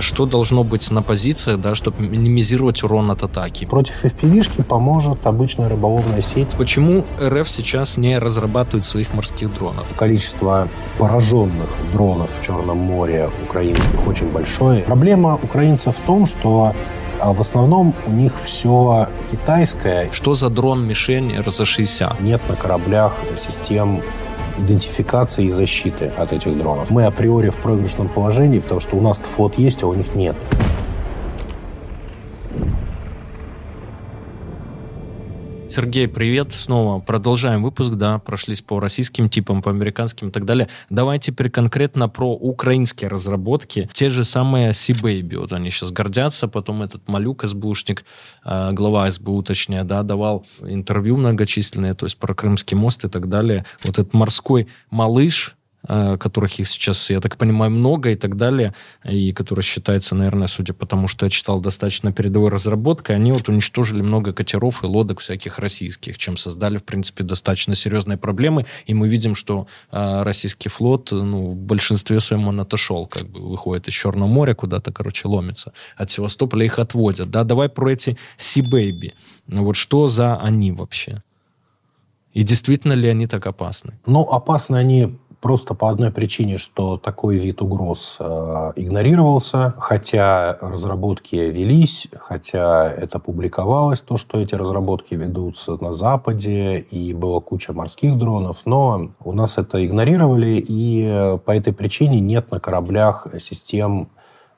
Что должно быть на позициях, да, чтобы минимизировать урон от атаки? Против FPV-шки поможет обычная рыболовная сеть. Почему РФ сейчас не разрабатывает своих морских дронов? Количество пораженных дронов в Черном море украинских очень большое. Проблема украинцев в том, что а в основном у них все китайское. Что за дрон-мишень РЗ-60? Нет на кораблях систем идентификации и защиты от этих дронов. Мы априори в проигрышном положении, потому что у нас флот есть, а у них нет. Сергей, привет снова. Продолжаем выпуск, да, прошлись по российским типам, по американским и так далее. Давай теперь конкретно про украинские разработки. Те же самые Sea-Baby, вот они сейчас гордятся, потом этот Малюк, СБУшник, э, глава СБУ, точнее, да, давал интервью многочисленные, то есть про Крымский мост и так далее. Вот этот морской малыш, которых их сейчас, я так понимаю, много и так далее, и который считается, наверное, судя по тому, что я читал, достаточно передовой разработкой, они вот уничтожили много катеров и лодок всяких российских, чем создали, в принципе, достаточно серьезные проблемы, и мы видим, что э, российский флот, ну, в большинстве своем он отошел, как бы выходит из Черного моря куда-то, короче, ломится. От Севастополя их отводят. Да, давай про эти Baby. Ну, вот что за они вообще? И действительно ли они так опасны? Ну, опасны они просто по одной причине, что такой вид угроз э, игнорировался, хотя разработки велись, хотя это публиковалось, то, что эти разработки ведутся на Западе, и была куча морских дронов, но у нас это игнорировали, и по этой причине нет на кораблях систем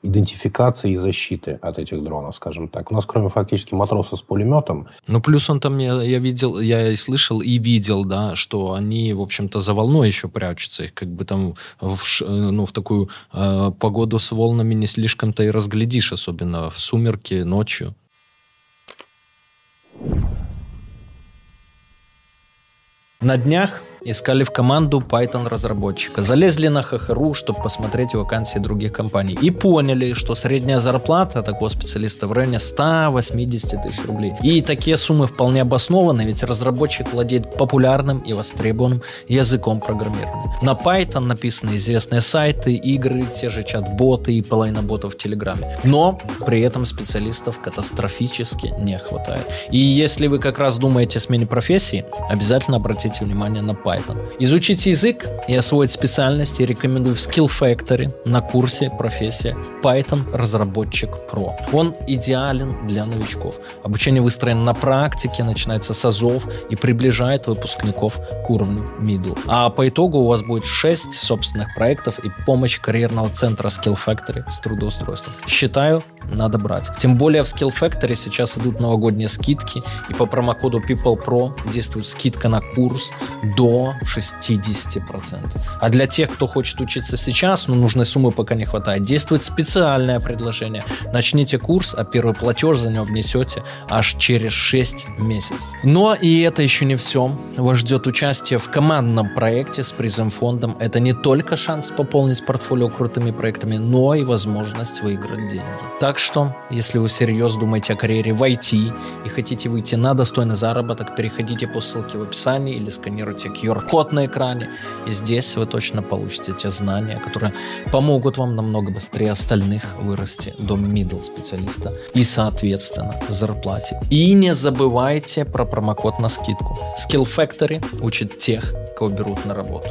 идентификации и защиты от этих дронов, скажем так. У нас, кроме фактически матроса с пулеметом... Ну, плюс он там, я, я видел, я и слышал, и видел, да, что они, в общем-то, за волной еще прячутся. Их как бы там в, ну, в такую э, погоду с волнами не слишком-то и разглядишь, особенно в сумерки, ночью. На днях искали в команду Python-разработчика. Залезли на ХХРУ, чтобы посмотреть вакансии других компаний. И поняли, что средняя зарплата такого специалиста в районе 180 тысяч рублей. И такие суммы вполне обоснованы, ведь разработчик владеет популярным и востребованным языком программирования. На Python написаны известные сайты, игры, те же чат-боты и половина ботов в Телеграме. Но при этом специалистов катастрофически не хватает. И если вы как раз думаете о смене профессии, обязательно обратите внимание на Python. Python. Изучить язык и освоить специальности рекомендую в Skill Factory на курсе профессия Python разработчик Pro. Он идеален для новичков. Обучение выстроено на практике, начинается с азов и приближает выпускников к уровню middle. А по итогу у вас будет 6 собственных проектов и помощь карьерного центра Skill Factory с трудоустройством. Считаю, надо брать. Тем более в Skill Factory сейчас идут новогодние скидки, и по промокоду People Pro действует скидка на курс до 60%. А для тех, кто хочет учиться сейчас, но нужной суммы пока не хватает, действует специальное предложение. Начните курс, а первый платеж за него внесете аж через 6 месяцев. Но и это еще не все. Вас ждет участие в командном проекте с призом фондом. Это не только шанс пополнить портфолио крутыми проектами, но и возможность выиграть деньги. Так так что, если вы серьезно думаете о карьере в IT и хотите выйти на достойный заработок, переходите по ссылке в описании или сканируйте QR-код на экране, и здесь вы точно получите те знания, которые помогут вам намного быстрее остальных вырасти до middle специалиста и, соответственно, в зарплате. И не забывайте про промокод на скидку. Skill Factory учит тех, кого берут на работу.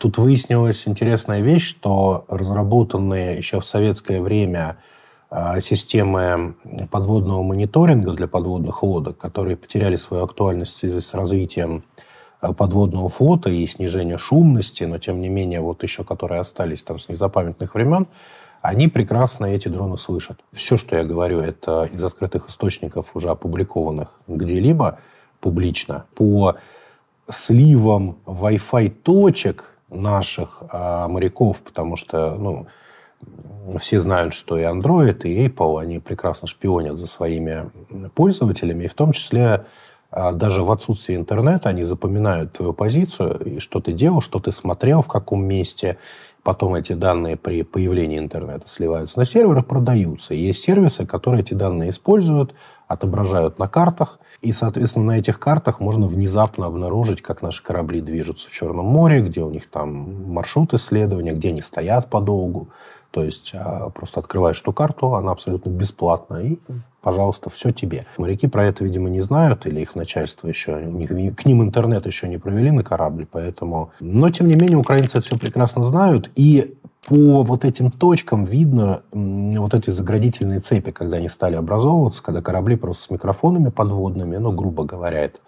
Тут выяснилась интересная вещь, что разработанные еще в советское время а, системы подводного мониторинга для подводных лодок, которые потеряли свою актуальность в связи с развитием а, подводного флота и снижения шумности, но тем не менее вот еще которые остались там с незапамятных времен, они прекрасно эти дроны слышат. Все, что я говорю, это из открытых источников, уже опубликованных где-либо публично. По сливам Wi-Fi точек наших а, моряков, потому что ну, все знают, что и Android, и Apple, они прекрасно шпионят за своими пользователями, и в том числе а, даже в отсутствии интернета они запоминают твою позицию, и что ты делал, что ты смотрел, в каком месте. Потом эти данные при появлении интернета сливаются на серверах, продаются. Есть сервисы, которые эти данные используют, отображают на картах. И, соответственно, на этих картах можно внезапно обнаружить, как наши корабли движутся в Черном море, где у них там маршрут исследования, где они стоят подолгу. То есть а, просто открываешь эту карту, она абсолютно бесплатная, и, пожалуйста, все тебе. Моряки про это, видимо, не знают, или их начальство еще, у них, к ним интернет еще не провели на корабле, поэтому... Но, тем не менее, украинцы это все прекрасно знают, и по вот этим точкам видно вот эти заградительные цепи, когда они стали образовываться, когда корабли просто с микрофонами подводными, ну, грубо говоря, это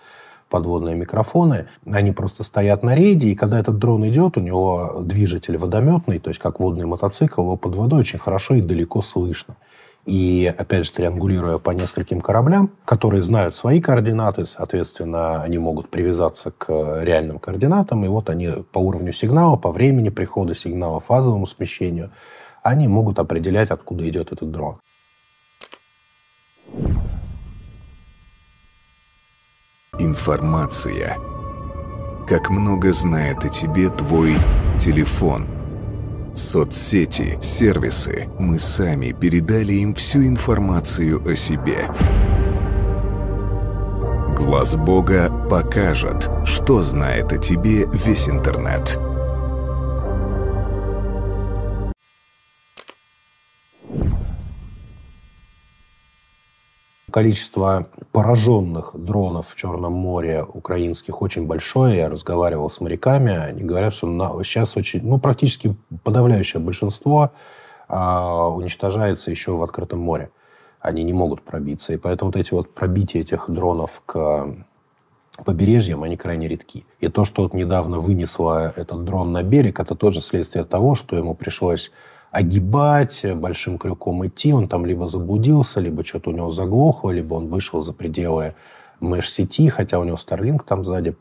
подводные микрофоны, они просто стоят на рейде, и когда этот дрон идет, у него движитель водометный, то есть как водный мотоцикл, его под водой очень хорошо и далеко слышно. И, опять же, триангулируя по нескольким кораблям, которые знают свои координаты, соответственно, они могут привязаться к реальным координатам, и вот они по уровню сигнала, по времени прихода сигнала, фазовому смещению, они могут определять, откуда идет этот дрон. Информация. Как много знает о тебе твой телефон. Соцсети, сервисы. Мы сами передали им всю информацию о себе. Глаз Бога покажет, что знает о тебе весь интернет. Количество пораженных дронов в Черном море украинских очень большое. Я разговаривал с моряками. Они говорят, что на, сейчас очень, ну, практически подавляющее большинство а, уничтожается еще в открытом море. Они не могут пробиться. И поэтому вот эти вот пробития этих дронов к побережьям, они крайне редки. И то, что вот недавно вынесло этот дрон на берег, это тоже следствие того, что ему пришлось огибать, большим крюком идти. Он там либо заблудился, либо что-то у него заглохло, либо он вышел за пределы меш-сети, хотя у него Starlink там сзади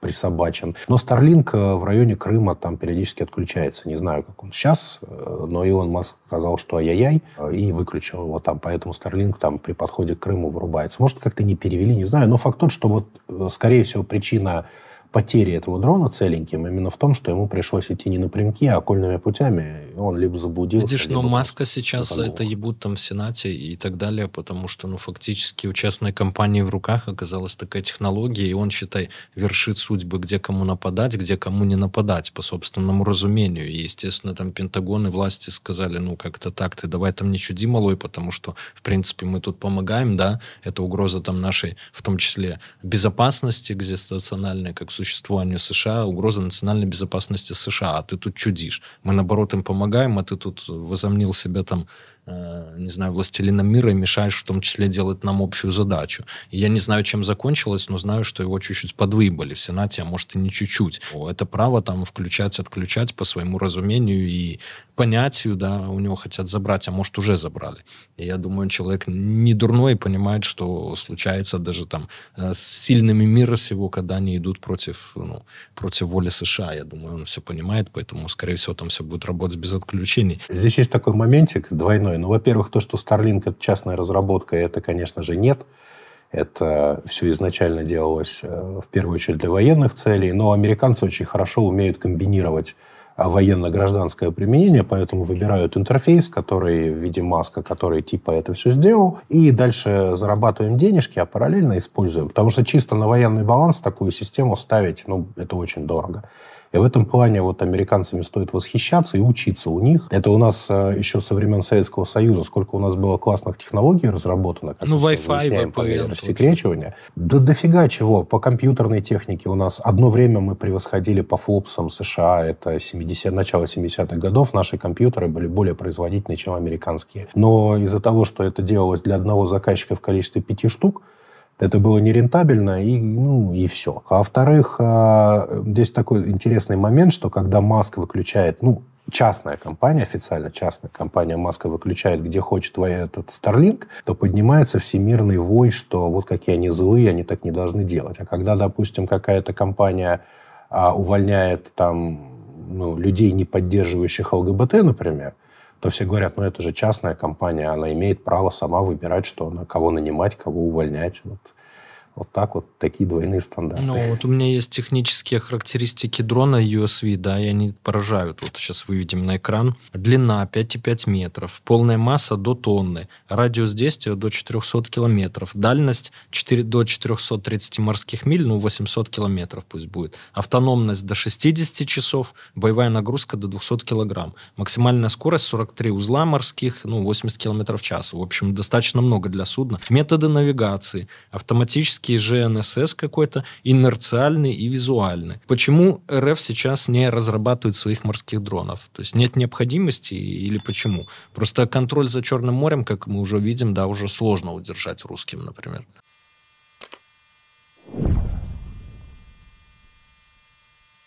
присобачен. Но Starlink э, в районе Крыма там периодически отключается. Не знаю, как он сейчас, э, но Илон Маск сказал, что ай-яй-яй, э, и выключил его там. Поэтому Starlink там при подходе к Крыму вырубается. Может, как-то не перевели, не знаю. Но факт тот, что вот, скорее всего, причина потери этого дрона целеньким именно в том, что ему пришлось идти не напрямки, а окольными путями. Он либо заблудился, Видишь, либо но Маска сейчас за это ебут там в Сенате и так далее, потому что, ну, фактически у частной компании в руках оказалась такая технология, и он, считай, вершит судьбы, где кому нападать, где кому не нападать, по собственному разумению. И, естественно, там Пентагон и власти сказали, ну, как-то так, ты давай там не чуди, малой, потому что, в принципе, мы тут помогаем, да, это угроза там нашей, в том числе, безопасности экзистенциональной, как существованию США, угроза национальной безопасности США, а ты тут чудишь. Мы, наоборот, им помогаем, а ты тут возомнил себя там не знаю, властелином мира и мешаешь в том числе делать нам общую задачу. И я не знаю, чем закончилось, но знаю, что его чуть-чуть подвыебали в Сенате, а может и не чуть-чуть. Это право там включать, отключать по своему разумению и понятию, да, у него хотят забрать, а может уже забрали. И я думаю, человек не дурной понимает, что случается даже там э, с сильными мира сего, когда они идут против, ну, против воли США. Я думаю, он все понимает, поэтому, скорее всего, там все будет работать без отключений. Здесь есть такой моментик двойной стороной. Ну, во-первых, то, что Starlink – это частная разработка, это, конечно же, нет. Это все изначально делалось э, в первую очередь для военных целей, но американцы очень хорошо умеют комбинировать а, военно-гражданское применение, поэтому выбирают интерфейс, который в виде маска, который типа это все сделал, и дальше зарабатываем денежки, а параллельно используем. Потому что чисто на военный баланс такую систему ставить, ну, это очень дорого. И в этом плане вот американцами стоит восхищаться и учиться у них. Это у нас э, еще со времен Советского Союза, сколько у нас было классных технологий разработано. Как ну, Wi-Fi, VPN. Рассекречивание. Да дофига чего. По компьютерной технике у нас одно время мы превосходили по флопсам США. Это 70, начало 70-х годов. Наши компьютеры были более производительны, чем американские. Но из-за того, что это делалось для одного заказчика в количестве пяти штук, это было нерентабельно, и, ну, и все. А во-вторых, а, здесь такой интересный момент, что когда Маск выключает, ну, частная компания, официально частная компания Маска выключает, где хочет этот Starlink, то поднимается всемирный вой, что вот какие они злые, они так не должны делать. А когда, допустим, какая-то компания а, увольняет там ну, людей, не поддерживающих ЛГБТ, например, то все говорят, ну это же частная компания, она имеет право сама выбирать, что на кого нанимать, кого увольнять. Вот. Вот так вот, такие двойные стандарты. Ну, вот у меня есть технические характеристики дрона USV, да, и они поражают. Вот сейчас выведем на экран. Длина 5,5 метров, полная масса до тонны, радиус действия до 400 километров, дальность 4, до 430 морских миль, ну, 800 километров пусть будет, автономность до 60 часов, боевая нагрузка до 200 килограмм, максимальная скорость 43 узла морских, ну, 80 километров в час. В общем, достаточно много для судна. Методы навигации, автоматически классический ЖНСС какой-то, инерциальный и визуальный. Почему РФ сейчас не разрабатывает своих морских дронов? То есть нет необходимости или почему? Просто контроль за Черным морем, как мы уже видим, да, уже сложно удержать русским, например.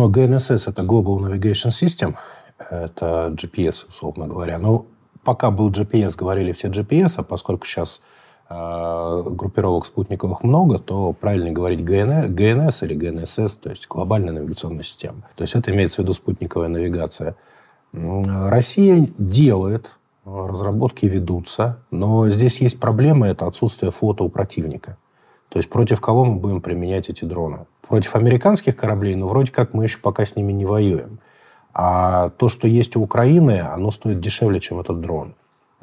Но GNSS — это Global Navigation System, это GPS, условно говоря. Но пока был GPS, говорили все GPS, а поскольку сейчас э, группировок спутниковых много, то правильно говорить GNS или GNSS, то есть глобальная навигационная система. То есть это имеется в виду спутниковая навигация. Россия делает, разработки ведутся, но здесь есть проблема, это отсутствие фото у противника. То есть против кого мы будем применять эти дроны? Против американских кораблей, но вроде как мы еще пока с ними не воюем. А то, что есть у Украины, оно стоит дешевле, чем этот дрон.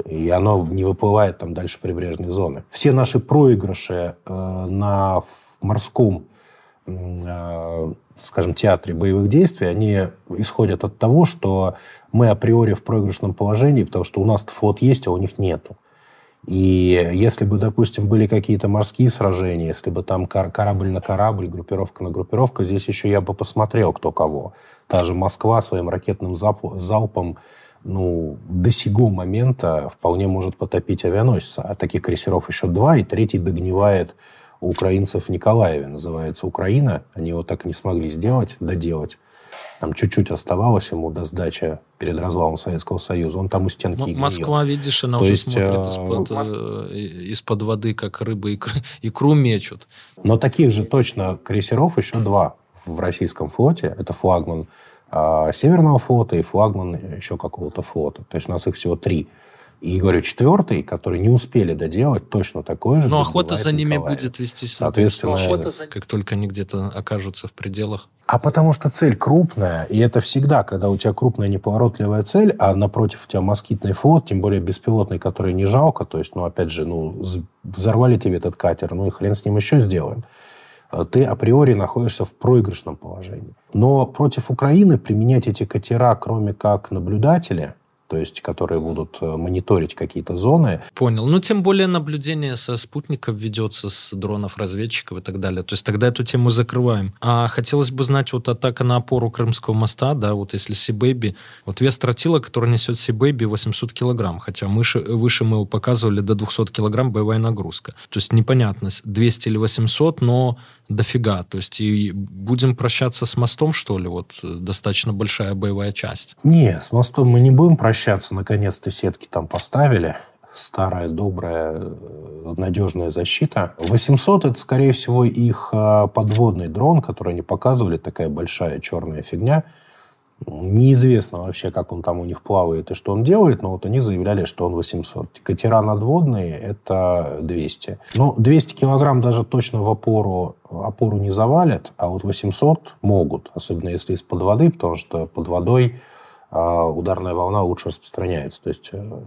И оно не выплывает там дальше прибрежной зоны. Все наши проигрыши э, на морском, э, скажем, театре боевых действий, они исходят от того, что мы априори в проигрышном положении, потому что у нас флот есть, а у них нету. И если бы, допустим, были какие-то морские сражения, если бы там корабль на корабль, группировка на группировку, здесь еще я бы посмотрел, кто кого. Та же Москва своим ракетным залпом ну, до сего момента вполне может потопить авианосец. А таких крейсеров еще два, и третий догнивает у украинцев в Николаеве, называется «Украина». Они его так и не смогли сделать, доделать. Там чуть-чуть оставалось ему до сдачи перед развалом Советского Союза. Он там у стенки М- Москва, видишь, она То уже есть, смотрит э, из-под, э, из-под воды, как рыбы икру, икру мечут. Но таких же точно крейсеров еще два в российском флоте. Это флагман э, Северного флота и флагман еще какого-то флота. То есть у нас их всего три. И, говорю, четвертый, который не успели доделать, точно такой же. Но охота за ними Николаев. будет вестись. Соответственно, охота за... как только они где-то окажутся в пределах. А потому что цель крупная, и это всегда, когда у тебя крупная неповоротливая цель, а напротив у тебя москитный флот, тем более беспилотный, который не жалко, то есть, ну, опять же, ну, взорвали тебе этот катер, ну и хрен с ним еще сделаем ты априори находишься в проигрышном положении. Но против Украины применять эти катера, кроме как наблюдатели, то есть которые будут э, мониторить какие-то зоны. Понял. Ну, тем более наблюдение со спутников ведется, с дронов, разведчиков и так далее. То есть тогда эту тему закрываем. А хотелось бы знать, вот атака на опору Крымского моста, да, вот если Сибэби, вот вес тротила, который несет Сибэби 800 килограмм, хотя выше, выше мы его показывали до 200 килограмм боевая нагрузка. То есть непонятно, 200 или 800, но дофига. То есть и будем прощаться с мостом, что ли? Вот э, достаточно большая боевая часть. Не, с мостом мы не будем прощаться. Наконец-то сетки там поставили. Старая, добрая, э, надежная защита. 800 – это, скорее всего, их э, подводный дрон, который они показывали. Такая большая черная фигня – Неизвестно вообще, как он там у них плавает и что он делает, но вот они заявляли, что он 800. Катера надводные – это 200. Ну, 200 килограмм даже точно в опору, опору не завалят, а вот 800 могут, особенно если из-под воды, потому что под водой э, ударная волна лучше распространяется. То есть э,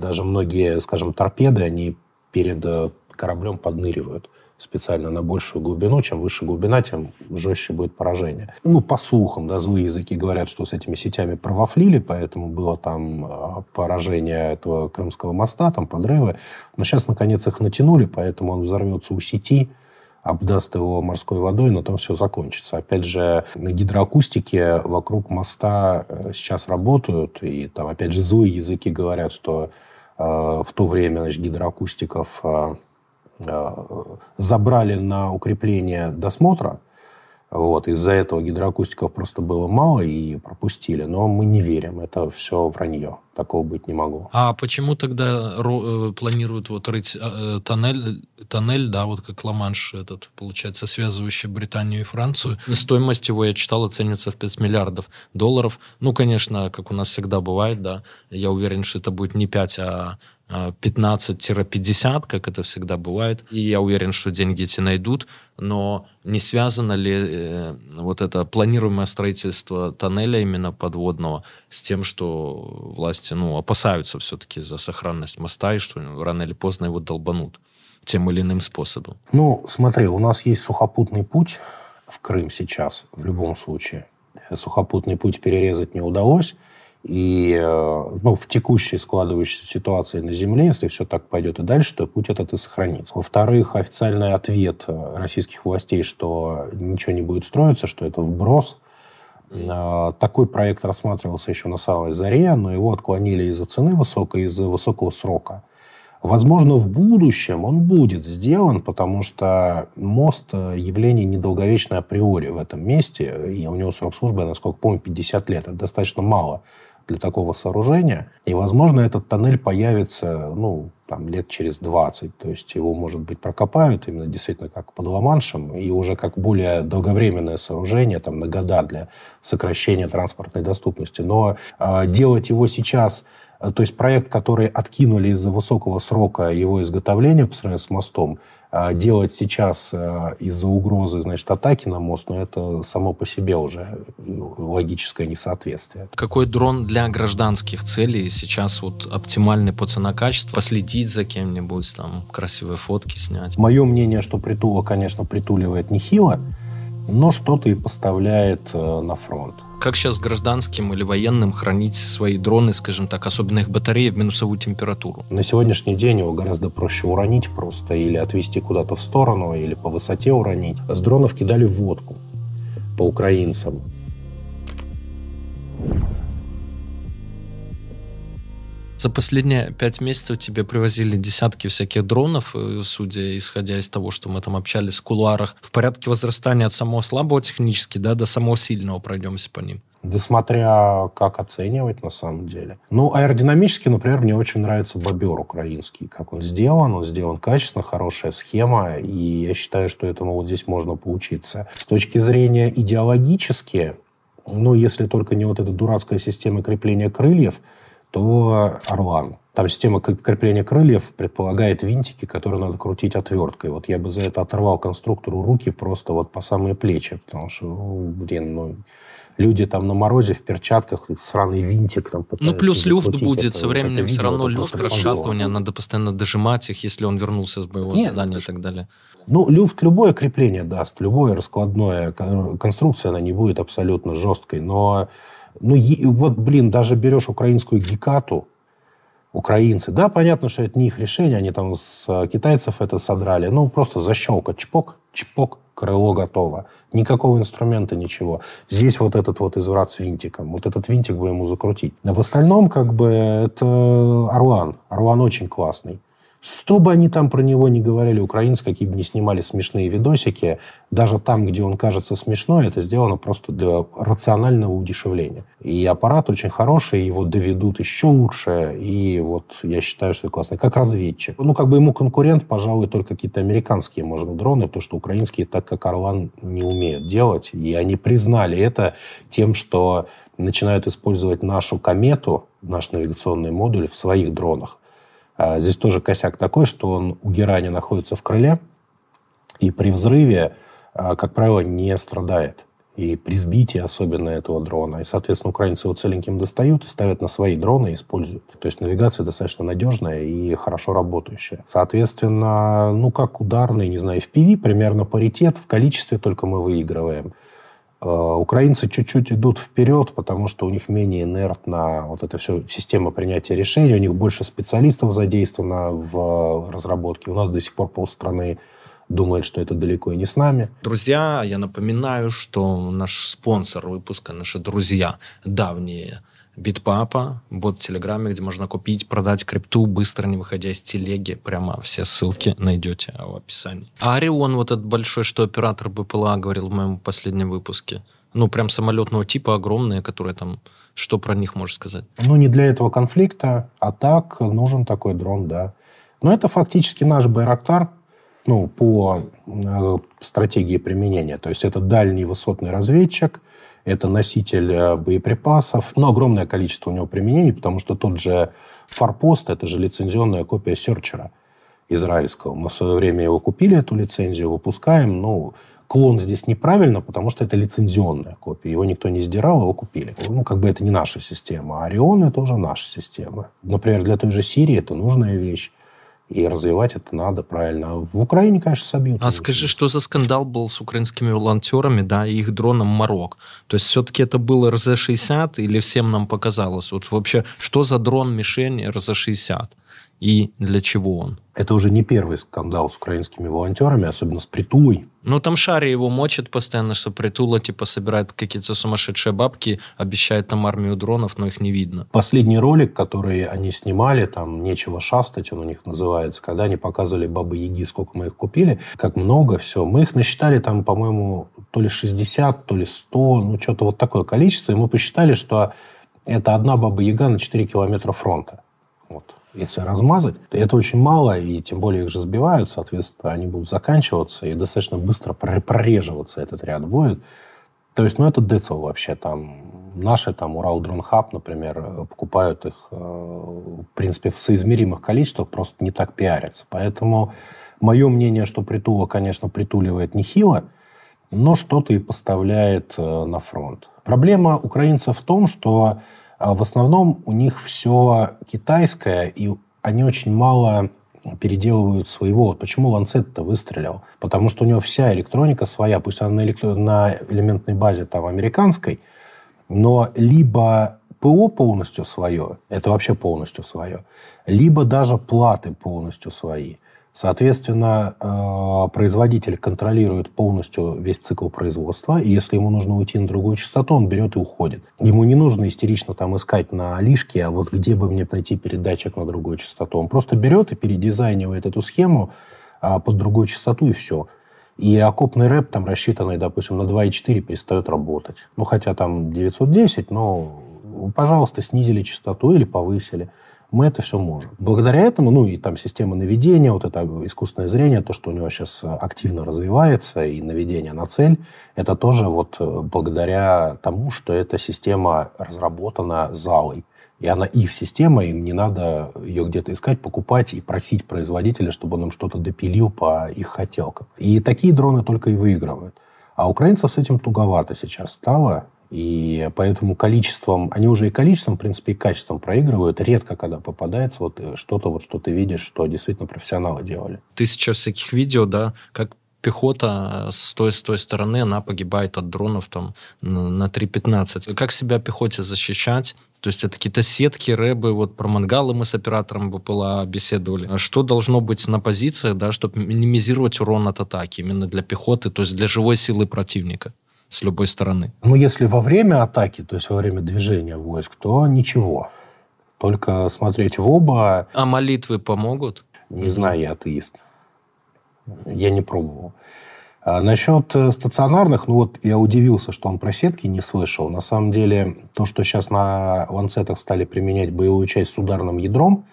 даже многие, скажем, торпеды, они перед э, кораблем подныривают специально на большую глубину. Чем выше глубина, тем жестче будет поражение. Ну, по слухам, да, злые языки говорят, что с этими сетями провафлили, поэтому было там а, поражение этого Крымского моста, там подрывы. Но сейчас, наконец, их натянули, поэтому он взорвется у сети, обдаст его морской водой, но там все закончится. Опять же, на гидроакустике вокруг моста э, сейчас работают, и там, опять же, злые языки говорят, что э, в то время значит, гидроакустиков э, забрали на укрепление досмотра. Вот, из-за этого гидроакустиков просто было мало и пропустили. Но мы не верим, это все вранье. Такого быть не могло. А почему тогда э, планируют вот рыть э, тоннель, тоннель, да, вот как Ла-Манш этот, получается, связывающий Британию и Францию? Стоимость его, я читал, оценится в 5 миллиардов долларов. Ну, конечно, как у нас всегда бывает, да, я уверен, что это будет не 5, а 15-50, как это всегда бывает. И я уверен, что деньги эти найдут. Но не связано ли э, вот это планируемое строительство тоннеля именно подводного с тем, что власти ну, опасаются все-таки за сохранность моста и что рано или поздно его долбанут тем или иным способом? Ну, смотри, у нас есть сухопутный путь в Крым сейчас, в любом случае. Сухопутный путь перерезать не удалось. И э, ну, в текущей складывающейся ситуации на Земле, если все так пойдет и дальше, то путь этот и сохранится. Во-вторых, официальный ответ э, российских властей, что ничего не будет строиться, что это вброс. Э, такой проект рассматривался еще на самой заре, но его отклонили из-за цены высокой, из-за высокого срока. Возможно, в будущем он будет сделан, потому что мост явление недолговечное априори в этом месте, и у него срок службы, насколько помню, 50 лет. Это достаточно мало для такого сооружения. И, возможно, этот тоннель появится, ну, там, лет через 20. То есть его, может быть, прокопают именно действительно как под Ла-Маншем и уже как более долговременное сооружение там, на года для сокращения транспортной доступности. Но э, делать его сейчас то есть проект, который откинули из-за высокого срока его изготовления по сравнению с мостом, э, делать сейчас э, из-за угрозы, значит, атаки на мост, но ну, это само по себе уже логическое несоответствие. Какой дрон для гражданских целей сейчас вот оптимальный по цена-качеству? Последить за кем-нибудь, там, красивые фотки снять? Мое мнение, что притула, конечно, притуливает нехило, но что-то и поставляет на фронт. Как сейчас гражданским или военным хранить свои дроны, скажем так, особенно их батареи в минусовую температуру? На сегодняшний день его гораздо проще уронить просто или отвести куда-то в сторону, или по высоте уронить. С дронов кидали водку по украинцам. За последние пять месяцев тебе привозили десятки всяких дронов, э, судя, исходя из того, что мы там общались в кулуарах. В порядке возрастания от самого слабого технически да, до самого сильного пройдемся по ним. Да смотря как оценивать на самом деле. Ну, аэродинамически, например, мне очень нравится бобер украинский. Как он сделан, он сделан качественно, хорошая схема, и я считаю, что этому вот здесь можно поучиться. С точки зрения идеологически, ну, если только не вот эта дурацкая система крепления крыльев, то Орлан. Там система крепления крыльев предполагает винтики, которые надо крутить отверткой. Вот я бы за это оторвал конструктору руки просто вот по самые плечи, потому что, ну, блин, ну, люди там на морозе в перчатках, сраный винтик там Ну, плюс люфт будет, это, со временем это все равно люфт, расшатывание, надо постоянно дожимать их, если он вернулся с боевого Нет, задания и так далее. Ну, люфт любое крепление даст, любое раскладное, конструкция, она не будет абсолютно жесткой, но ну, вот, блин, даже берешь украинскую гекату, украинцы, да, понятно, что это не их решение, они там с китайцев это содрали, ну, просто защелка, чпок, чпок, крыло готово. Никакого инструмента, ничего. Здесь вот этот вот изврат с винтиком. Вот этот винтик бы ему закрутить. А в остальном, как бы, это Орлан. Орлан очень классный. Что бы они там про него не говорили, украинцы, какие бы ни снимали смешные видосики, даже там, где он кажется смешной, это сделано просто для рационального удешевления. И аппарат очень хороший, его доведут еще лучше, и вот я считаю, что это классно. Как разведчик. Ну, как бы ему конкурент, пожалуй, только какие-то американские, может, дроны, потому что украинские так, как Орлан, не умеют делать. И они признали это тем, что начинают использовать нашу комету, наш навигационный модуль в своих дронах. А здесь тоже косяк такой, что он у герани находится в крыле, и при взрыве, а, как правило, не страдает. И при сбитии особенно этого дрона. И, соответственно, украинцы его целеньким достают и ставят на свои дроны и используют. То есть навигация достаточно надежная и хорошо работающая. Соответственно, ну, как ударный, не знаю, в PV примерно паритет в количестве только мы выигрываем. Э, украинцы чуть-чуть идут вперед, потому что у них менее инертна вот эта все система принятия решений, у них больше специалистов задействовано в разработке. У нас до сих пор полстраны думает, что это далеко и не с нами. Друзья, я напоминаю, что наш спонсор выпуска, наши друзья давние – Битпапа, бот в Телеграме, где можно купить, продать крипту, быстро не выходя из телеги. Прямо все ссылки найдете в описании. А Орион, вот этот большой, что оператор БПЛА говорил в моем последнем выпуске. Ну, прям самолетного типа, огромные, которые там... Что про них можешь сказать? Ну, не для этого конфликта, а так нужен такой дрон, да. Но это фактически наш Байрактар, ну, по э, стратегии применения. То есть это дальний высотный разведчик – это носитель э, боеприпасов, но огромное количество у него применений, потому что тот же Форпост – это же лицензионная копия серчера израильского. Мы в свое время его купили, эту лицензию, выпускаем. Ну, клон здесь неправильно, потому что это лицензионная копия. Его никто не сдирал, его купили. Ну, как бы это не наша система. А Орион – это уже наша система. Например, для той же Сирии это нужная вещь. И развивать это надо правильно. В Украине, конечно, собьют. А скажи, что за скандал был с украинскими волонтерами, да, и их дроном Марок? То есть все-таки это был РЗ-60 или всем нам показалось? Вот вообще, что за дрон-мишень РЗ-60? И для чего он? Это уже не первый скандал с украинскими волонтерами, особенно с Притулой. Ну, там Шари его мочит постоянно, что Притула, типа, собирает какие-то сумасшедшие бабки, обещает там армию дронов, но их не видно. Последний ролик, который они снимали, там «Нечего шастать», он у них называется, когда они показывали Бабы-Яги, сколько мы их купили, как много, все. Мы их насчитали там, по-моему, то ли 60, то ли 100, ну, что-то вот такое количество, и мы посчитали, что это одна Баба-Яга на 4 километра фронта. Если размазать, то это очень мало, и тем более их же сбивают, соответственно, они будут заканчиваться, и достаточно быстро прореживаться этот ряд будет. То есть, ну, это децл вообще там. Наши, там, Урал Дрон Хаб, например, покупают их, э, в принципе, в соизмеримых количествах, просто не так пиарятся. Поэтому мое мнение, что Притула, конечно, притуливает нехило, но что-то и поставляет э, на фронт. Проблема украинцев в том, что в основном у них все китайское, и они очень мало переделывают своего. Вот почему Lancet-то выстрелил? Потому что у него вся электроника своя, пусть она на, электро... на элементной базе там американской, но либо ПО полностью свое, это вообще полностью свое, либо даже платы полностью свои. Соответственно, э, производитель контролирует полностью весь цикл производства, и если ему нужно уйти на другую частоту, он берет и уходит. Ему не нужно истерично там искать на лишке, а вот где бы мне найти передатчик на другую частоту. Он просто берет и передизайнивает эту схему а, под другую частоту, и все. И окопный рэп, там рассчитанный, допустим, на 2,4, перестает работать. Ну, хотя там 910, но, пожалуйста, снизили частоту или повысили мы это все можем. Благодаря этому, ну и там система наведения, вот это искусственное зрение, то, что у него сейчас э, активно развивается, и наведение на цель, это тоже вот э, благодаря тому, что эта система разработана залой. И она их система, им не надо ее где-то искать, покупать и просить производителя, чтобы он им что-то допилил по их хотелкам. И такие дроны только и выигрывают. А украинцев с этим туговато сейчас стало. И поэтому количеством, они уже и количеством, в принципе, и качеством проигрывают. Редко, когда попадается вот э, что-то, вот, что ты видишь, что действительно профессионалы делали. Тысяча всяких видео, да, как пехота с той, с той стороны, она погибает от дронов там на 3.15. Как себя пехоте защищать? То есть это какие-то сетки, рэбы, вот про мангалы мы с оператором БПЛА беседовали. А что должно быть на позициях, да, чтобы минимизировать урон от атаки именно для пехоты, то есть для живой силы противника? С любой стороны. Ну, если во время атаки, то есть во время движения войск, то ничего. Только смотреть в оба... А молитвы помогут? Не знаю, я атеист. Я не пробовал. А насчет э, стационарных, ну вот я удивился, что он про сетки не слышал. На самом деле, то, что сейчас на ланцетах стали применять боевую часть с ударным ядром,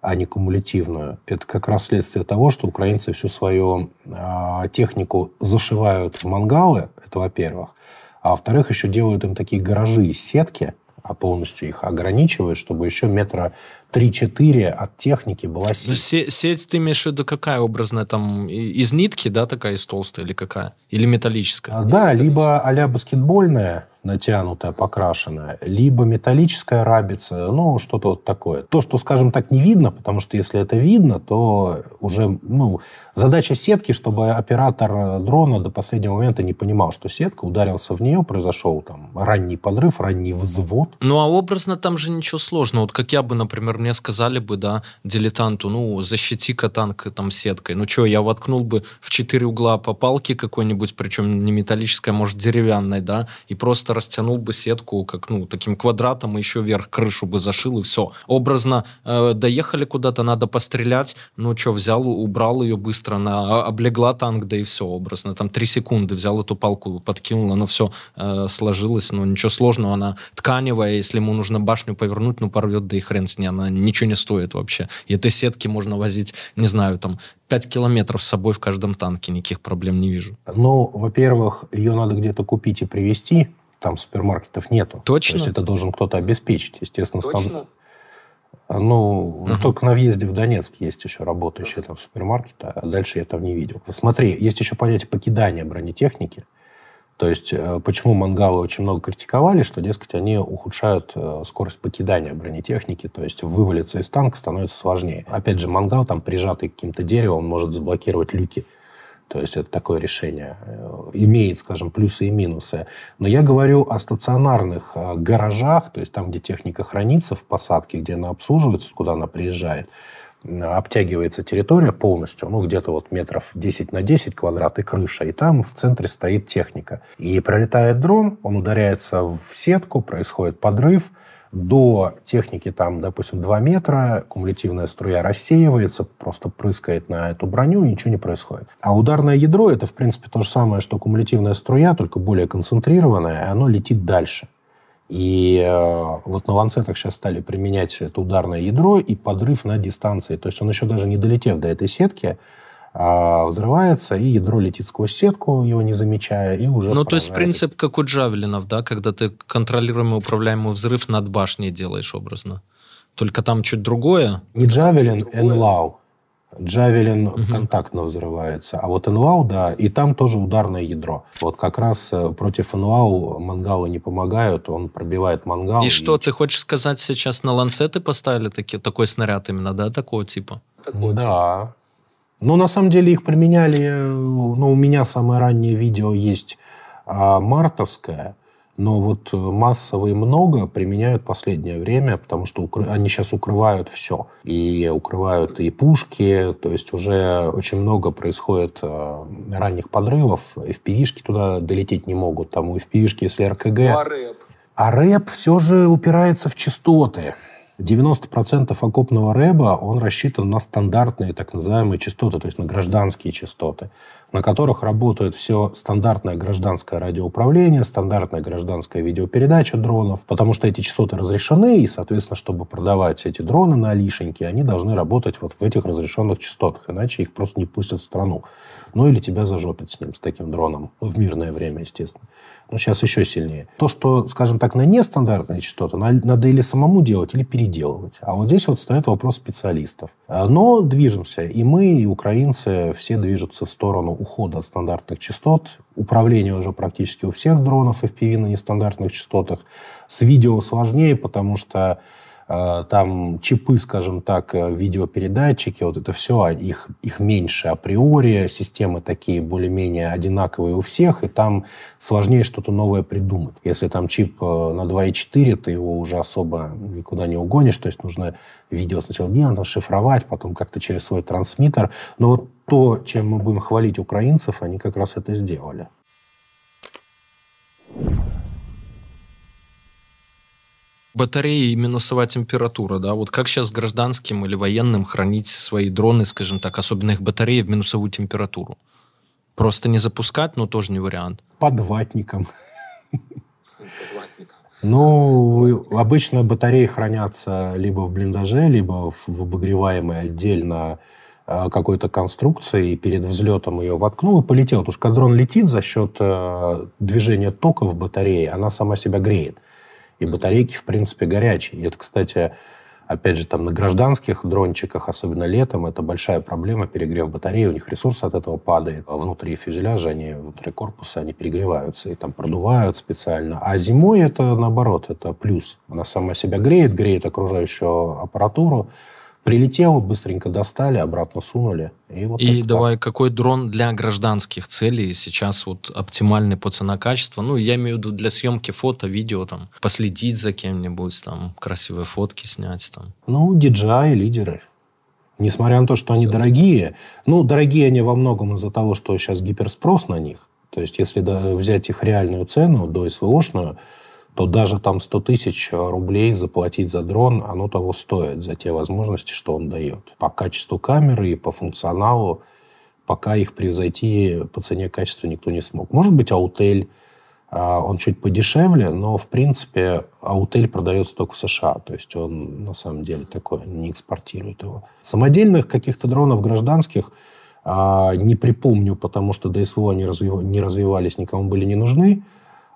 а не кумулятивную. Это как раз следствие того, что украинцы всю свою э, технику зашивают в мангалы, это во-первых. А во-вторых, еще делают им такие гаражи из сетки, а полностью их ограничивают, чтобы еще метра 3-4 от техники была сеть. Ну, сеть ты имеешь в виду какая образная? Там из нитки, да, такая из толстой или какая? Или металлическая? А, да, либо а баскетбольная, натянутая, покрашенная, либо металлическая рабица, ну, что-то вот такое. То, что, скажем так, не видно, потому что если это видно, то уже, ну, задача сетки, чтобы оператор дрона до последнего момента не понимал, что сетка, ударился в нее, произошел там ранний подрыв, ранний взвод. Ну, а образно там же ничего сложного. Вот как я бы, например, мне сказали бы, да, дилетанту, ну, защити-ка танк там сеткой. Ну, что, я воткнул бы в четыре угла по палке какой-нибудь, причем не металлической, а может, деревянной, да, и просто растянул бы сетку как, ну, таким квадратом, и еще вверх крышу бы зашил, и все. Образно э, доехали куда-то, надо пострелять, ну, что, взял, убрал ее быстро, на, а, облегла танк, да и все, образно. Там три секунды взял эту палку, подкинул, оно все э, сложилось, ну, ничего сложного, она тканевая, если ему нужно башню повернуть, ну, порвет, да и хрен с ней, она ничего не стоит вообще. И этой сетки можно возить, не знаю, там, 5 километров с собой в каждом танке, никаких проблем не вижу. Ну, во-первых, ее надо где-то купить и привезти, там супермаркетов нету. Точно? То есть это должен кто-то обеспечить, естественно. Точно? Стан... Ну, угу. только на въезде в Донецк есть еще работающие там супермаркеты, а дальше я там не видел. Смотри, есть еще понятие покидания бронетехники. То есть, э, почему мангалы очень много критиковали, что, дескать, они ухудшают э, скорость покидания бронетехники, то есть вывалиться из танка становится сложнее. Опять же, мангал там прижатый к каким-то деревом может заблокировать люки то есть это такое решение э, имеет, скажем, плюсы и минусы. Но я говорю о стационарных гаражах, то есть там, где техника хранится в посадке, где она обслуживается, куда она приезжает, обтягивается территория полностью, ну, где-то вот метров 10 на 10 квадрат и крыша, и там в центре стоит техника. И пролетает дрон, он ударяется в сетку, происходит подрыв, до техники, там, допустим, 2 метра, кумулятивная струя рассеивается, просто прыскает на эту броню, и ничего не происходит. А ударное ядро – это, в принципе, то же самое, что кумулятивная струя, только более концентрированная, и оно летит дальше. И э, вот на ланцетах сейчас стали применять это ударное ядро и подрыв на дистанции. То есть он еще даже не долетев до этой сетки, а, взрывается, и ядро летит сквозь сетку, его не замечая, и уже... Ну, то есть принцип как у джавелинов, да, когда ты контролируемый управляемый взрыв над башней делаешь образно. Только там чуть другое. Не джавелин, НЛАУ. Джавелин угу. контактно взрывается. А вот НЛАУ, да, и там тоже ударное ядро. Вот как раз э, против НЛАУ мангалы не помогают, он пробивает мангал. И, и что, ты хочешь сказать, сейчас на ланцеты поставили таки, такой снаряд именно, да, такого типа? Такого да. Типа? Ну, на самом деле их применяли, ну, у меня самое раннее видео есть а, мартовское, но вот массово и много применяют последнее время, потому что укры... они сейчас укрывают все. И укрывают и пушки, то есть уже очень много происходит э, ранних подрывов. FPV-шки туда долететь не могут. Там у FPV-шки, если РКГ... Ну, а рэп? А рэп все же упирается в частоты. 90% окопного рэба, он рассчитан на стандартные так называемые частоты, то есть на гражданские частоты, на которых работает все стандартное гражданское радиоуправление, стандартная гражданская видеопередача дронов, потому что эти частоты разрешены, и, соответственно, чтобы продавать эти дроны на лишеньки, они должны работать вот в этих разрешенных частотах, иначе их просто не пустят в страну. Ну или тебя зажопят с ним, с таким дроном, в мирное время, естественно ну, сейчас еще сильнее. То, что, скажем так, на нестандартные частоты надо или самому делать, или переделывать. А вот здесь вот встает вопрос специалистов. А, но движемся. И мы, и украинцы, все движутся в сторону ухода от стандартных частот. Управление уже практически у всех дронов FPV на нестандартных частотах. С видео сложнее, потому что там чипы, скажем так, э, видеопередатчики, вот это все, а их, их меньше априори, системы такие более-менее одинаковые у всех, и там сложнее что-то новое придумать. Если там чип э, на 2.4, ты его уже особо никуда не угонишь, то есть нужно видео сначала делать, шифровать, потом как-то через свой трансмиттер. Но вот то, чем мы будем хвалить украинцев, они как раз это сделали. Батареи и минусовая температура, да, вот как сейчас гражданским или военным хранить свои дроны, скажем так, особенно их батареи в минусовую температуру? Просто не запускать, но тоже не вариант. Под ватником. Ну, обычно батареи хранятся либо в блиндаже, либо в обогреваемой отдельно э, какой-то конструкции, и перед взлетом ее воткнул и полетел. Потому что когда дрон летит за счет э, движения тока в батарее, она сама себя греет. И батарейки, в принципе, горячие. И это, кстати, опять же, там на гражданских дрончиках, особенно летом, это большая проблема, перегрев батареи, у них ресурс от этого падает. А внутри фюзеляжа, они, внутри корпуса, они перегреваются и там продувают специально. А зимой это, наоборот, это плюс. Она сама себя греет, греет окружающую аппаратуру, Прилетело, быстренько достали, обратно сунули. И, вот и давай, так. какой дрон для гражданских целей сейчас вот оптимальный по цена-качество? Ну, я имею в виду для съемки фото, видео, там, последить за кем-нибудь, там, красивые фотки снять, там. Ну, DJI, лидеры. Несмотря на то, что они Все. дорогие. Ну, дорогие они во многом из-за того, что сейчас гиперспрос на них. То есть, если взять их реальную цену, до СВОшную, то даже там 100 тысяч рублей заплатить за дрон, оно того стоит, за те возможности, что он дает. По качеству камеры и по функционалу пока их превзойти по цене качества никто не смог. Может быть, Аутель, а, он чуть подешевле, но, в принципе, Аутель продается только в США. То есть он, на самом деле, такой, не экспортирует его. Самодельных каких-то дронов гражданских а, не припомню, потому что до СВО они не развивались, никому были не нужны.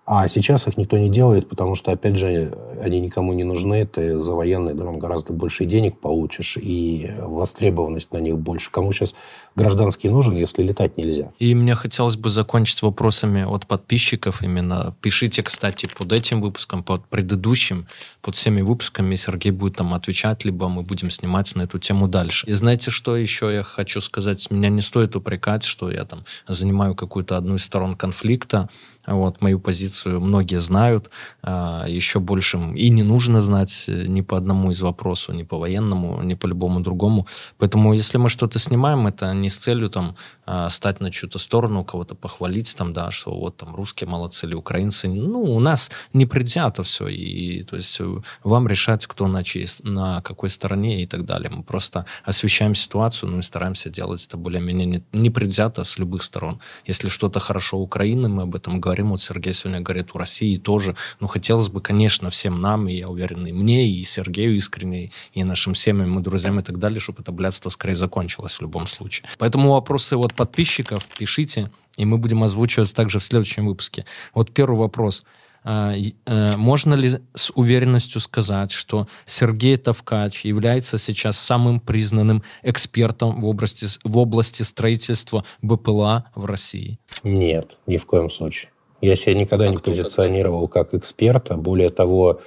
А сейчас их никто не делает, потому что, опять же, они никому не нужны. Ты за военный дрон гораздо больше денег получишь, и востребованность на них больше. Кому сейчас гражданский нужен, если летать нельзя? И мне хотелось бы закончить вопросами от подписчиков именно. Пишите, кстати, под этим выпуском, под предыдущим, под всеми выпусками Сергей будет там отвечать, либо мы будем снимать на эту тему дальше. И знаете, что еще я хочу сказать? Меня не стоит упрекать, что я там занимаю какую-то одну из сторон конфликта. Вот, мою позицию многие знают, а, еще больше и не нужно знать э, ни по одному из вопросов, ни по военному, ни по любому другому. Поэтому, если мы что-то снимаем, это не с целью там а, стать на чью-то сторону, кого-то похвалить, там, да, что вот там русские молодцы или украинцы. Ну, у нас не предвзято все, и то есть э, вам решать, кто на, чьей, на какой стороне и так далее. Мы просто освещаем ситуацию, ну и стараемся делать это более-менее непредвзято с любых сторон. Если что-то хорошо Украины, мы об этом говорим, говорим, вот Сергей сегодня говорит, у России тоже, ну, хотелось бы, конечно, всем нам, и я уверен, и мне, и Сергею искренне, и нашим семьям, и друзьям, и так далее, чтобы это блядство скорее закончилось в любом случае. Поэтому вопросы от подписчиков пишите, и мы будем озвучивать также в следующем выпуске. Вот первый вопрос. А, э, можно ли с уверенностью сказать, что Сергей Тавкач является сейчас самым признанным экспертом в области, в области строительства БПЛА в России? Нет, ни в коем случае. Я себя никогда а не позиционировал как эксперта. Более того,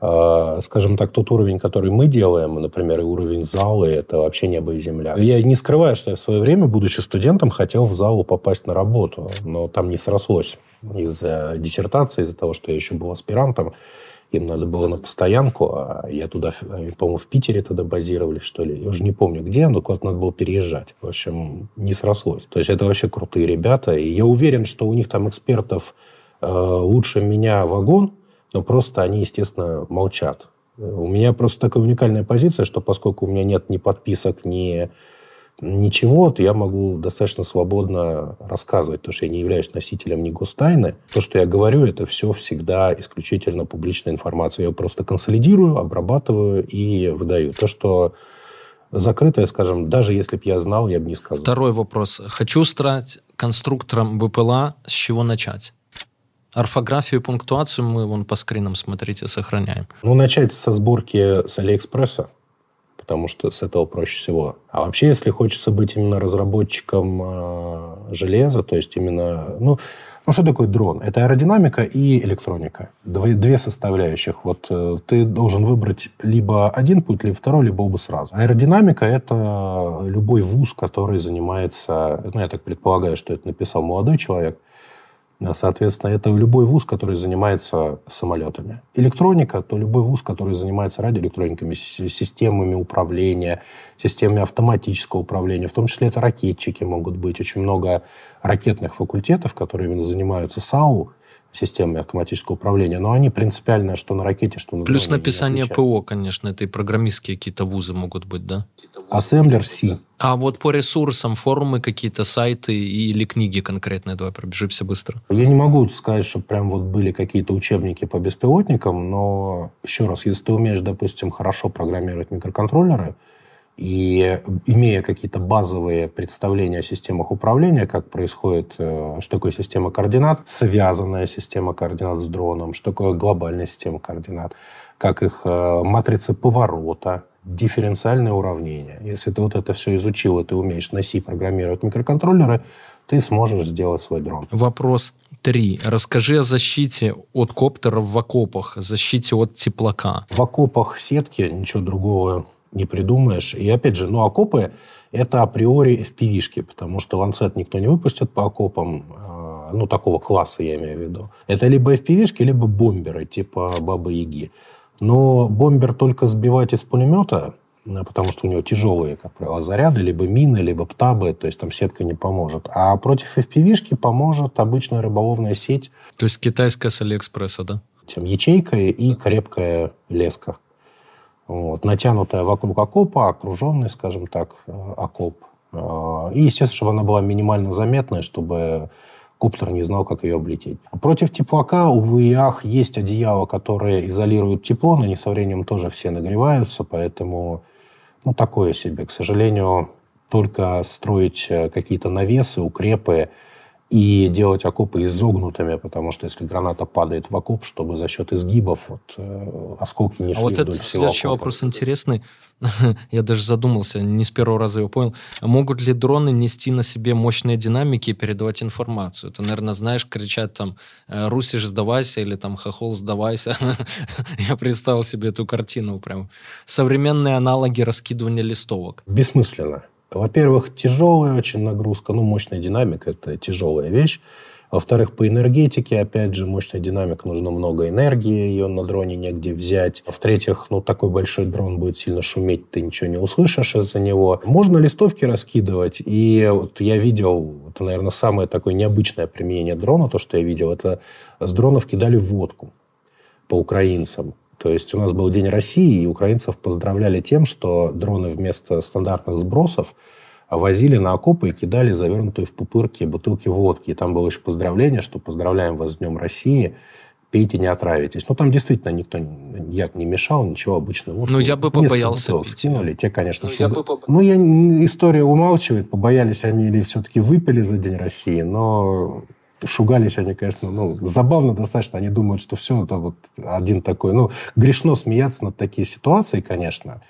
э, скажем так, тот уровень, который мы делаем, например, и уровень зала, это вообще небо и земля. Я не скрываю, что я в свое время, будучи студентом, хотел в залу попасть на работу, но там не срослось из-за диссертации, из-за того, что я еще был аспирантом. Им надо было на постоянку, а я туда, по-моему, в Питере тогда базировались, что ли. Я уже не помню, где, но куда-то надо было переезжать. В общем, не срослось. То есть это вообще крутые ребята. И я уверен, что у них там экспертов э, лучше меня вагон, но просто они, естественно, молчат. У меня просто такая уникальная позиция, что поскольку у меня нет ни подписок, ни ничего, то я могу достаточно свободно рассказывать, потому что я не являюсь носителем ни гостайны. То, что я говорю, это все всегда исключительно публичная информация. Я ее просто консолидирую, обрабатываю и выдаю. То, что закрытое, скажем, даже если бы я знал, я бы не сказал. Второй вопрос. Хочу стать конструктором БПЛА. С чего начать? Орфографию и пунктуацию мы вон по скринам, смотрите, сохраняем. Ну, начать со сборки с Алиэкспресса потому что с этого проще всего. А вообще, если хочется быть именно разработчиком э, железа, то есть именно, ну, ну, что такое дрон? Это аэродинамика и электроника. Две, две составляющих. Вот э, ты должен выбрать либо один путь, либо второй, либо оба сразу. Аэродинамика – это любой вуз, который занимается... Ну, я так предполагаю, что это написал молодой человек – Соответственно, это любой вуз, который занимается самолетами. Электроника, то любой вуз, который занимается радиоэлектрониками, системами управления, системами автоматического управления. В том числе это ракетчики могут быть. Очень много ракетных факультетов, которые именно занимаются САУ, системами автоматического управления, но они принципиально, что на ракете, что на Плюс написание ПО, конечно, это и программистские какие-то вузы могут быть, да? Ассемблер C. А вот по ресурсам, форумы какие-то, сайты или книги конкретные, давай пробежимся быстро. Я не могу сказать, что прям вот были какие-то учебники по беспилотникам, но еще раз, если ты умеешь, допустим, хорошо программировать микроконтроллеры, и имея какие-то базовые представления о системах управления, как происходит, э, что такое система координат, связанная система координат с дроном, что такое глобальная система координат, как их э, матрицы поворота, дифференциальное уравнение. Если ты вот это все изучил, и ты умеешь на C программировать микроконтроллеры, ты сможешь сделать свой дрон. Вопрос три. Расскажи о защите от коптеров в окопах, защите от теплака. В окопах сетки, ничего другого не придумаешь. И опять же, ну, окопы – это априори FPV-шки, потому что ланцет никто не выпустит по окопам, э, ну, такого класса я имею в виду. Это либо FPV-шки, либо бомберы, типа Бабы-Яги. Но бомбер только сбивать из пулемета, э, потому что у него тяжелые, как правило, заряды, либо мины, либо птабы, то есть там сетка не поможет. А против FPV-шки поможет обычная рыболовная сеть. То есть китайская с Алиэкспресса, да? Тем ячейка и крепкая леска вот, натянутая вокруг окопа, окруженный, скажем так, э, окоп. Э, и, естественно, чтобы она была минимально заметная, чтобы коптер не знал, как ее облететь. Против теплака у ВИАХ есть одеяло, которое изолирует тепло, но они со временем тоже все нагреваются, поэтому ну, такое себе. К сожалению, только строить э, какие-то навесы, укрепы, и делать окопы изогнутыми, потому что если граната падает в окоп, чтобы за счет изгибов вот, э, осколки не а шли а вот это следующий окопа. вопрос интересный. Я даже задумался, не с первого раза его понял. Могут ли дроны нести на себе мощные динамики и передавать информацию? Ты, наверное, знаешь, кричат там «Э, «Русиш, сдавайся» или там «Хохол, сдавайся». Я представил себе эту картину прям. Современные аналоги раскидывания листовок. Бессмысленно. Во-первых, тяжелая очень нагрузка, ну, мощная динамика – это тяжелая вещь. Во-вторых, по энергетике, опять же, мощная динамика, нужно много энергии, ее на дроне негде взять. В-третьих, ну, такой большой дрон будет сильно шуметь, ты ничего не услышишь из-за него. Можно листовки раскидывать, и вот я видел, это, наверное, самое такое необычное применение дрона, то, что я видел, это с дронов кидали водку по украинцам. То есть у нас был День России, и украинцев поздравляли тем, что дроны вместо стандартных сбросов возили на окопы и кидали завернутые в пупырки бутылки водки. И там было еще поздравление, что поздравляем вас с Днем России, пейте, не отравитесь. Ну, там действительно никто яд не мешал, ничего обычного. Вот, ну, я бы побоялся пить. Скинули. Те, конечно, ну, шубы... бы... ну я, история умалчивает, побоялись они или все-таки выпили за День России, но шугались они, конечно, ну, забавно достаточно. Они думают, что все это вот один такой. Ну, грешно смеяться над такие ситуации, конечно.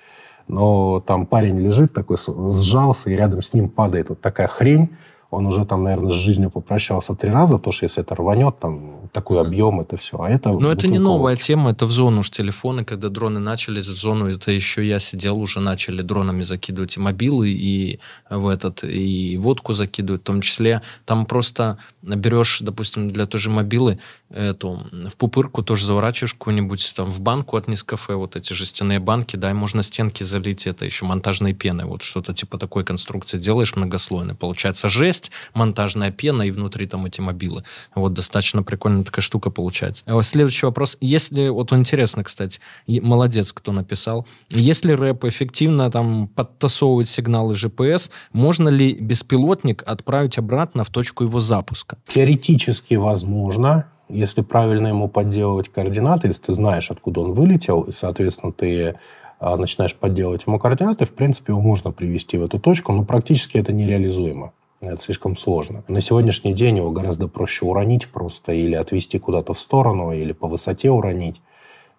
Но там парень лежит такой, сжался, и рядом с ним падает вот такая хрень. Он уже там, наверное, с жизнью попрощался три раза, потому что если это рванет, там такой объем, это все. А это Но это не новая тема, это в зону уж телефоны, когда дроны начали в зону, это еще я сидел, уже начали дронами закидывать и мобилы, и в этот, и водку закидывать, в том числе. Там просто берешь, допустим, для той же мобилы, эту, в пупырку тоже заворачиваешь какую-нибудь там в банку от Нескафе, вот эти жестяные банки, да, и можно стенки залить, это еще монтажной пеной, вот что-то типа такой конструкции делаешь многослойной. Получается жесть, монтажная пена и внутри там эти мобилы. Вот достаточно прикольная такая штука получается. А следующий вопрос. Если, вот интересно, кстати, молодец, кто написал, если рэп эффективно там подтасовывает сигналы GPS, можно ли беспилотник отправить обратно в точку его запуска? Теоретически возможно если правильно ему подделывать координаты, если ты знаешь, откуда он вылетел, и, соответственно, ты а, начинаешь подделывать ему координаты, в принципе, его можно привести в эту точку, но практически это нереализуемо. Это слишком сложно. На сегодняшний день его гораздо проще уронить просто или отвести куда-то в сторону, или по высоте уронить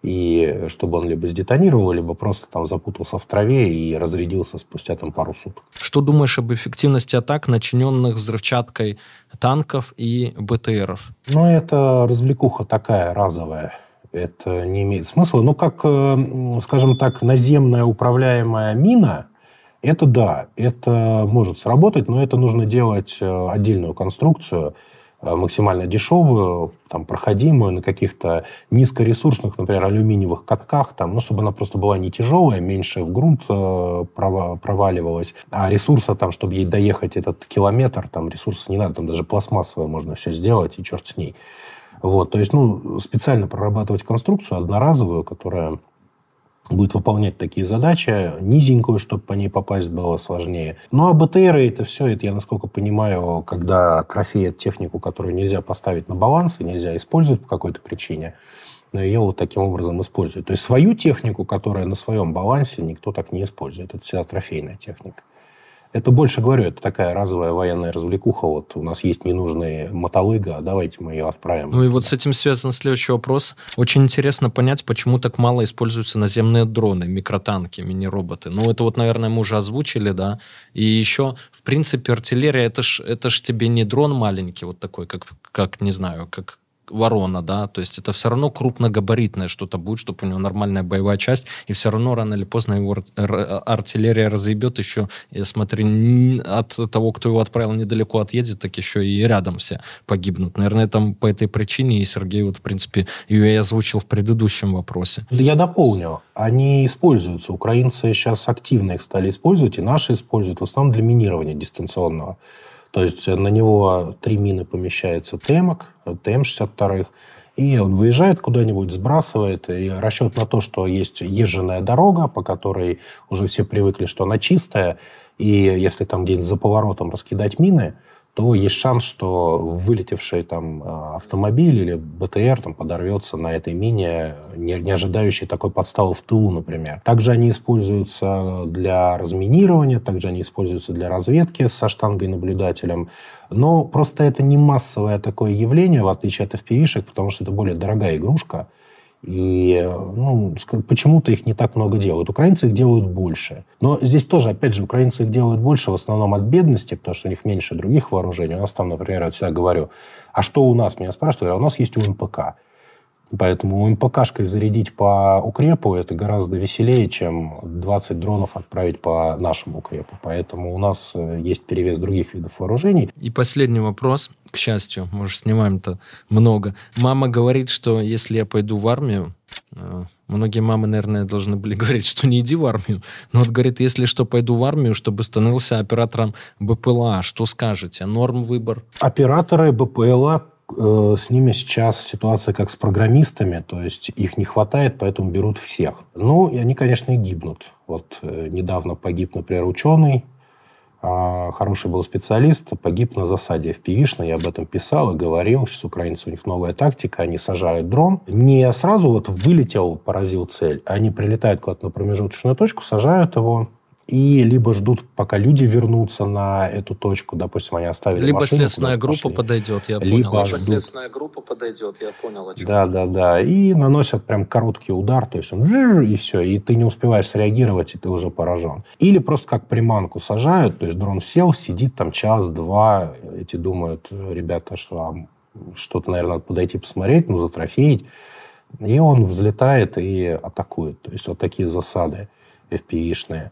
и чтобы он либо сдетонировал, либо просто там запутался в траве и разрядился спустя там пару суток. Что думаешь об эффективности атак, начиненных взрывчаткой танков и БТРов? Ну, это развлекуха такая разовая. Это не имеет смысла. Ну, как, э, скажем так, наземная управляемая мина, это да, это может сработать, но это нужно делать э, отдельную конструкцию – максимально дешевую, там, проходимую на каких-то низкоресурсных, например, алюминиевых катках, там, ну, чтобы она просто была не тяжелая, меньше в грунт э, проваливалась, а ресурса там, чтобы ей доехать этот километр, там ресурса не надо, там даже пластмассовое можно все сделать, и черт с ней. Вот, то есть, ну, специально прорабатывать конструкцию одноразовую, которая будет выполнять такие задачи, низенькую, чтобы по ней попасть было сложнее. Ну, а БТР это все, это я, насколько понимаю, когда трофеят технику, которую нельзя поставить на баланс и нельзя использовать по какой-то причине, но ее вот таким образом используют. То есть свою технику, которая на своем балансе, никто так не использует. Это вся трофейная техника. Это больше, говорю, это такая разовая военная развлекуха. Вот у нас есть ненужные мотолыга, давайте мы ее отправим. Ну и вот с этим связан следующий вопрос. Очень интересно понять, почему так мало используются наземные дроны, микротанки, мини-роботы. Ну это вот, наверное, мы уже озвучили, да. И еще, в принципе, артиллерия, это ж, это ж тебе не дрон маленький, вот такой, как, как не знаю, как ворона, да, то есть это все равно крупногабаритное что-то будет, чтобы у него нормальная боевая часть, и все равно рано или поздно его артиллерия разъебет еще, и смотри, от того, кто его отправил недалеко отъедет, так еще и рядом все погибнут. Наверное, там по этой причине, и Сергей вот, в принципе, ее я озвучил в предыдущем вопросе. Я дополню. Они используются. Украинцы сейчас активно их стали использовать, и наши используют в основном для минирования дистанционного. То есть на него три мины помещается ТМок, ТМ-62, и он выезжает куда-нибудь, сбрасывает, и расчет на то, что есть езженная дорога, по которой уже все привыкли, что она чистая, и если там где-нибудь за поворотом раскидать мины, то есть шанс, что вылетевший там а, автомобиль или БТР там подорвется на этой мине, не, не ожидающий такой подставы в тылу, например. Также они используются для разминирования, также они используются для разведки со штангой-наблюдателем. Но просто это не массовое такое явление, в отличие от FPV-шек, потому что это более дорогая игрушка. И ну, почему-то их не так много делают. Украинцы их делают больше. Но здесь тоже, опять же, украинцы их делают больше в основном от бедности, потому что у них меньше других вооружений. У нас там, например, я всегда говорю, а что у нас? Меня спрашивают, а у нас есть УМПК. Поэтому МПКшкой зарядить по укрепу это гораздо веселее, чем 20 дронов отправить по нашему укрепу. Поэтому у нас э, есть перевес других видов вооружений. И последний вопрос, к счастью, мы же снимаем-то много. Мама говорит, что если я пойду в армию, э, Многие мамы, наверное, должны были говорить, что не иди в армию. Но вот говорит, если что, пойду в армию, чтобы становился оператором БПЛА. Что скажете? Норм выбор? Операторы БПЛА с ними сейчас ситуация как с программистами, то есть их не хватает, поэтому берут всех. Ну, и они, конечно, и гибнут. Вот э, недавно погиб, например, ученый, а, хороший был специалист, погиб на засаде в Пивишно, я об этом писал и говорил, сейчас украинцы, у них новая тактика, они сажают дрон, не сразу вот вылетел, поразил цель, они прилетают куда-то на промежуточную точку, сажают его, и либо ждут, пока люди вернутся на эту точку, допустим, они оставили Либо машину, следственная группа пошли. подойдет, я Либо понял. ждут. следственная группа подойдет, я понял, о чем. Да, да, да. И наносят прям короткий удар, то есть он и все, и ты не успеваешь среагировать, и ты уже поражен. Или просто как приманку сажают, то есть дрон сел, сидит там час-два, эти думают, ребята, что а, что-то, наверное, надо подойти посмотреть, ну, затрофеить. И он взлетает и атакует. То есть вот такие засады FPV-шные.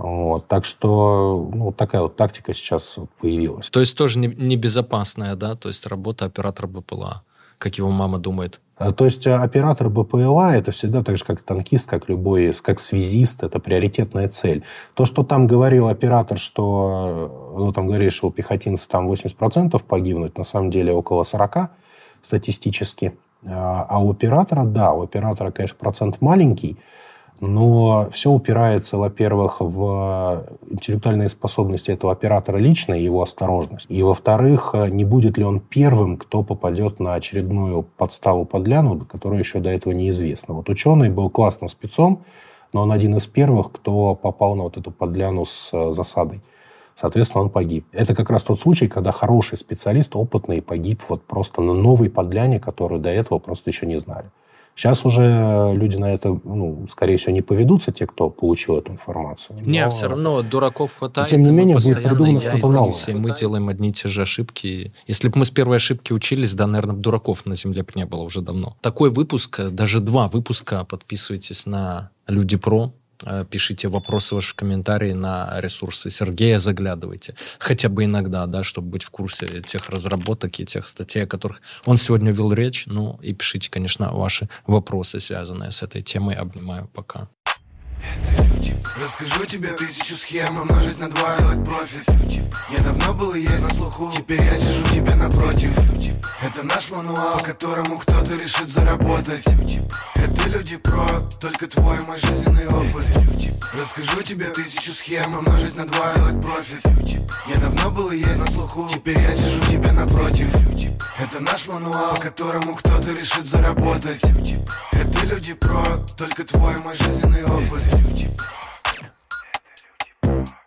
Вот. Так что ну, вот такая вот тактика сейчас появилась. То есть тоже не- небезопасная, да? То есть работа оператора БПЛА, как его мама думает. А, То есть а, оператор БПЛА это всегда так же, как танкист, как любой, как связист, это приоритетная цель. То, что там говорил оператор, что, ну, там говорили, что у пехотинца там 80% погибнуть, на самом деле около 40 статистически. А а у оператора, да, у оператора, конечно, процент маленький, но все упирается, во-первых, в интеллектуальные способности этого оператора лично и его осторожность. И, во-вторых, не будет ли он первым, кто попадет на очередную подставу подляну, которая еще до этого неизвестна. Вот ученый был классным спецом, но он один из первых, кто попал на вот эту подляну с э, засадой. Соответственно, он погиб. Это как раз тот случай, когда хороший специалист, опытный, погиб вот просто на новой подляне, которую до этого просто еще не знали. Сейчас уже люди на это, ну, скорее всего, не поведутся, те, кто получил эту информацию. Не, Но- все равно дураков хватает. Тем не менее, будет придумано что-то новое. все мы делаем одни и те же ошибки. Если бы мы с первой ошибки учились, да, наверное, дураков на Земле бы не было уже давно. Такой выпуск, э, даже два выпуска, подписывайтесь на Люди Про. Э, Пишите вопросы ваши в комментарии на ресурсы Сергея, заглядывайте. Хотя бы иногда, да, чтобы быть в курсе тех разработок и тех статей, о которых он сегодня вел речь. Ну, и пишите, конечно, ваши вопросы, связанные с этой темой. Обнимаю, пока. Расскажу тебе тысячу схем умножить на два, сделать профит. Я давно был и есть на слуху, теперь я сижу тебе напротив. Это наш мануал, которому кто-то решит заработать. Это люди про, только твой мой жизненный опыт. Расскажу тебе тысячу схем умножить на два, сделать профит. Я давно был и есть на слуху, теперь я сижу тебе напротив. Это наш мануал, которому кто-то решит заработать. Это люди про, только твой мой жизненный опыт люди, бро. Это люди, бро.